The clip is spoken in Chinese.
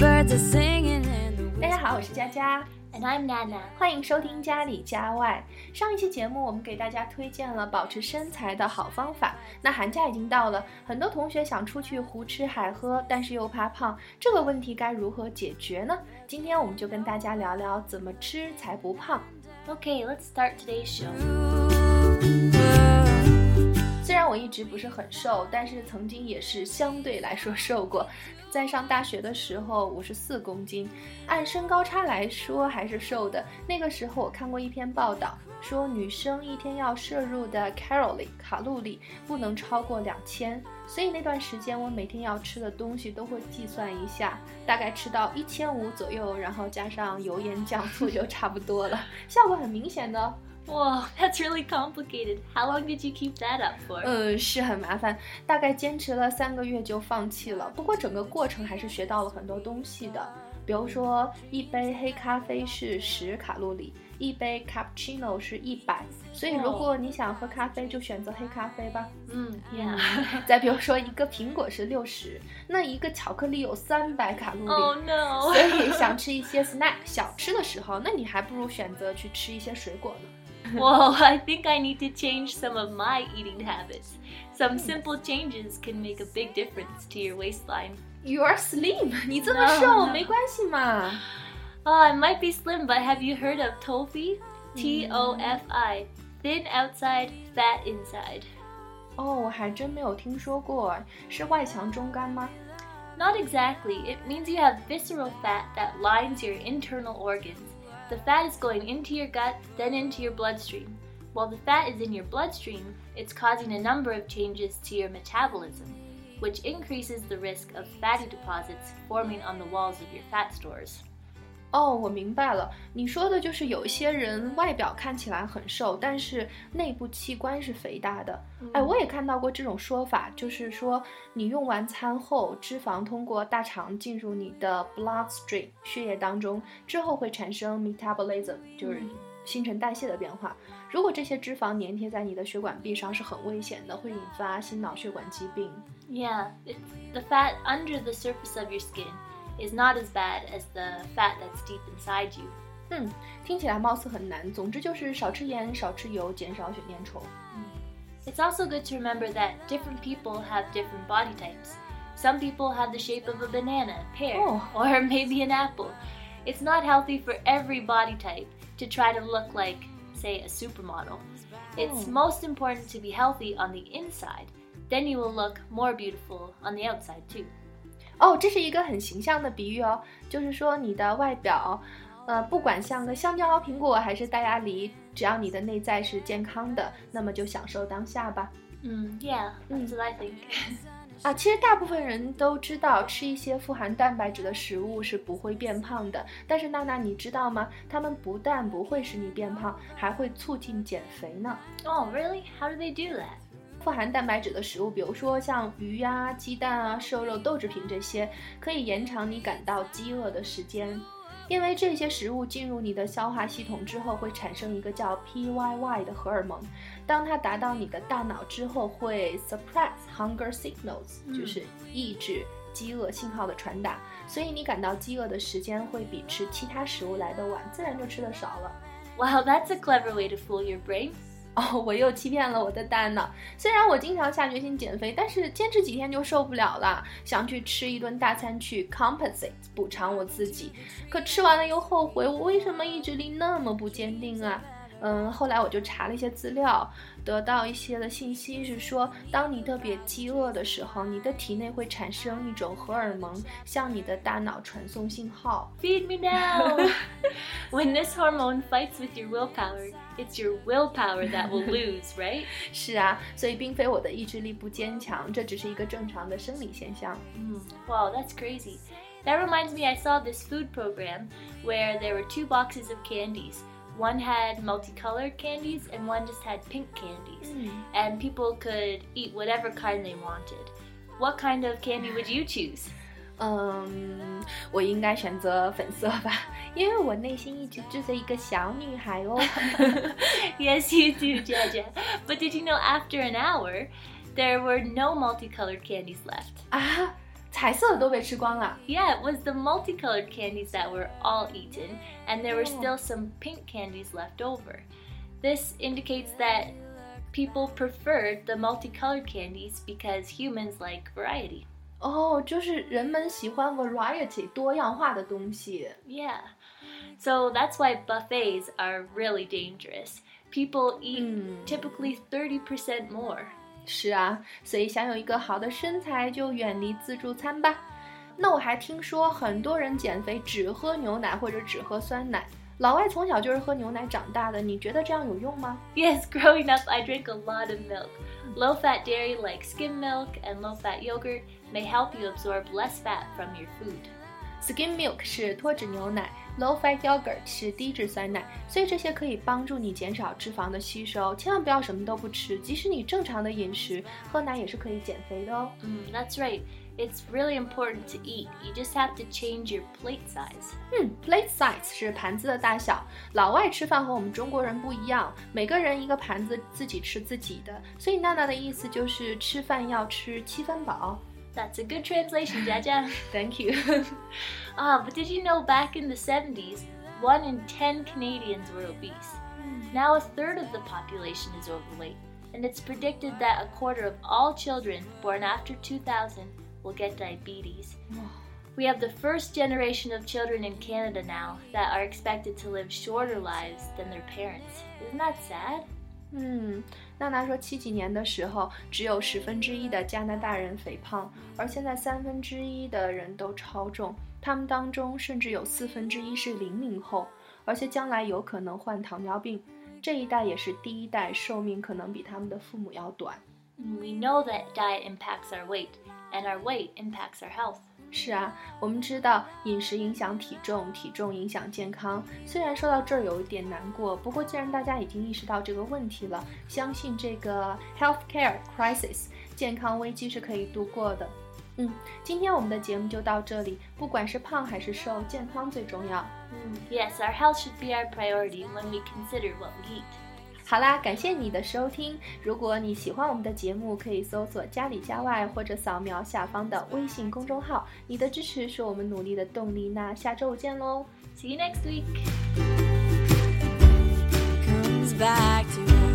大家好，我是佳佳，And I'm Nana. 欢迎收听家里家外。上一期节目我们给大家推荐了保持身材的好方法。那寒假已经到了，很多同学想出去胡吃海喝，但是又怕胖，这个问题该如何解决呢？今天我们就跟大家聊聊怎么吃才不胖。Okay, let's start today's show. 我一直不是很瘦，但是曾经也是相对来说瘦过。在上大学的时候，五十四公斤，按身高差来说还是瘦的。那个时候我看过一篇报道，说女生一天要摄入的 c a l o r i 卡路里不能超过两千，所以那段时间我每天要吃的东西都会计算一下，大概吃到一千五左右，然后加上油盐酱醋就差不多了，效果很明显的哦。Whoa, that's really complicated. How long did you keep that up for? 嗯，是很麻烦，大概坚持了三个月就放弃了。不过整个过程还是学到了很多东西的，比如说一杯黑咖啡是十卡路里，一杯 cappuccino 是一百，所以如果你想喝咖啡，就选择黑咖啡吧。Mm, yeah. 再比如说一个苹果是六十，那一个巧克力有三百卡路里。oh no. 所以想吃一些 snack 小吃的时候，那你还不如选择去吃一些水果呢。Whoa, I think I need to change some of my eating habits. Some simple changes can make a big difference to your waistline. You are slim，你这么 No, 瘦 no. 没关系嘛。 Oh, I might be slim, but have you heard of TOFI? T O F I. Thin outside, fat inside. 哦，我还真没有听说过，是外强中干吗？ Not exactly. It means you have visceral fat that lines your internal organs. The fat is going into your gut, then into your bloodstream. While the fat is in your bloodstream, it's causing a number of changes to your metabolism, which increases the risk of fatty deposits forming on the walls of your fat stores. 哦，我明白了，你说的就是有一些人外表看起来很瘦，但是内部器官是肥大的。哎，我也看到过这种说法，就是说你用完餐后，脂肪通过大肠进入你的 bloodstream 血液当中，之后会产生 metabolism，就是嗯新陈代谢的变化。如果这些脂肪粘贴在你的血管壁上，是很危险的，会引发心脑血管疾病。Yeah, it's, the fat under the surface of your skin is not as bad as the fat that's deep inside you. 嗯，听起来貌似很难。总之就是少吃盐、少吃油，减少血粘稠。 It's also good to remember that different people have different body types. Some people have the shape of a banana, pear, Oh. or maybe an apple. It's not healthy for every body type to try to look like, say, a supermodel. It's Oh. most important to be healthy on the inside. Then you will look more beautiful on the outside too. 哦，这是一个很形象的比喻哦，就是说你的外表，呃，不管像个香蕉、苹果还是大鸭梨，只要你的内在是健康的，那么就享受当下吧。Mm, yeah, that's what I think. 啊，其实大部分人都知道吃一些富含蛋白质的食物是不会变胖的，但是娜娜你知道吗？它们不但不会使你变胖，还会促进减肥呢。oh, really? How do they do that? 富含蛋白质的食物，比如说像鱼呀、鸡蛋啊、瘦肉、豆制品这些，可以延长你感到饥饿的时间。因为这些食物进入你的消化系统之后，会产生一个叫 PYY 的荷尔蒙，当它达到你的大脑之后，会 suppress hunger signals，、嗯就是抑制饥饿信号的传达，所以你感到饥饿的时间会比吃其他食物来得晚，自然就吃的少了。Wow, that's a clever way to fool your brain. 哦，我又欺骗了我的大脑。虽然我经常下决心减肥，但是坚持几天就受不了了，想去吃一顿大餐去 compensate 补偿我自己。可吃完了又后悔，我为什么意志力那么不坚定啊？嗯，后来我就查了一些资料，得到一些的信息是说，当你特别饥饿的时候，你的体内会产生一种荷尔蒙，向你的大脑传送信号。Feed me now! when this hormone fights with your willpower, it's your willpower that will lose, right? 是啊，所以并非我的意志力不坚强，这只是一个正常的生理现象。Mm, wow, that's crazy. That reminds me, I saw this food program where there were two boxes of candies. One had multicolored candies and one just had pink candies. And people could eat whatever kind they wanted. What kind of candy would you choose? 嗯，我应该选择粉色吧，因为我内心一直住着一个小女孩哦。 yes, you do, Jaja. But did you know after an hour, there were no multicolored candies left? 啊， 彩色的都被吃光了。 Yeah, it was the multicolored candies that were all eaten, and there were Oh. still some pink candies left over. This indicates that people preferred the multicolored candies because humans like variety. 哦，就是人们喜欢 variety 多样化的东西。 Yeah. So that's why buffets are really dangerous. People eat Mm. typically 30% more. 是啊，所以想有一个好的身材，就远离自助餐吧。那我还听说很多人减肥只喝牛奶或者只喝酸奶。老外从小就是喝牛奶长大的，你觉得这样有用吗？Yes, growing up, I drink a lot of milk. Low fat dairy like skim milk and low fat yogurt may help you absorb less fat from your food. Skim milk 是脱脂牛奶，low fat yogurt 是低脂酸奶，所以这些可以帮助你减少脂肪的吸收。千万不要什么都不吃，即使你正常的饮食，喝奶也是可以减肥的哦。Mm, that's right. It's really important to eat. You just have to change your plate size. 嗯，plate size 是盘子的大小。老外吃饭和我们中国人不一样，每个人一个盘子自己吃自己的，所以娜娜的意思就是吃饭要吃七分饱。That's a good translation, Jaja. Thank you。Ah, but did you know back in the 70s, one in 10 Canadians were obese? Now a third of the population is overweight, and it's predicted that a quarter of all children born after 2000 will get diabetes. We have the first generation of children in Canada now that are expected to live shorter lives than their parents. Isn't that sad? 嗯，娜娜说七几年的时候，只有十分之一的加拿大人肥胖，而现在三分之一的人都超重，他们当中甚至有四分之一是零零后，而且将来有可能患糖尿病。这一代也是第一代，寿命可能比他们的父母要短。We know that diet impacts our weight, and our weight impacts our health. 是啊，我们知道饮食影响体重，体重影响健康。虽然说到这儿有一点难过，不过既然大家已经意识到这个问题了，相信这个 healthcare crisis 健康危机是可以度过的。嗯，今天我们的节目就到这里。不管是胖还是瘦，健康最重要。Yes, our health should be our priority when we consider what we eat. 好啦，感谢你的收听。如果你喜欢我们的节目，可以搜索“家里家外”或者扫描下方的微信公众号。你的支持是我们努力的动力。那下周五见喽！See you next week. comes back to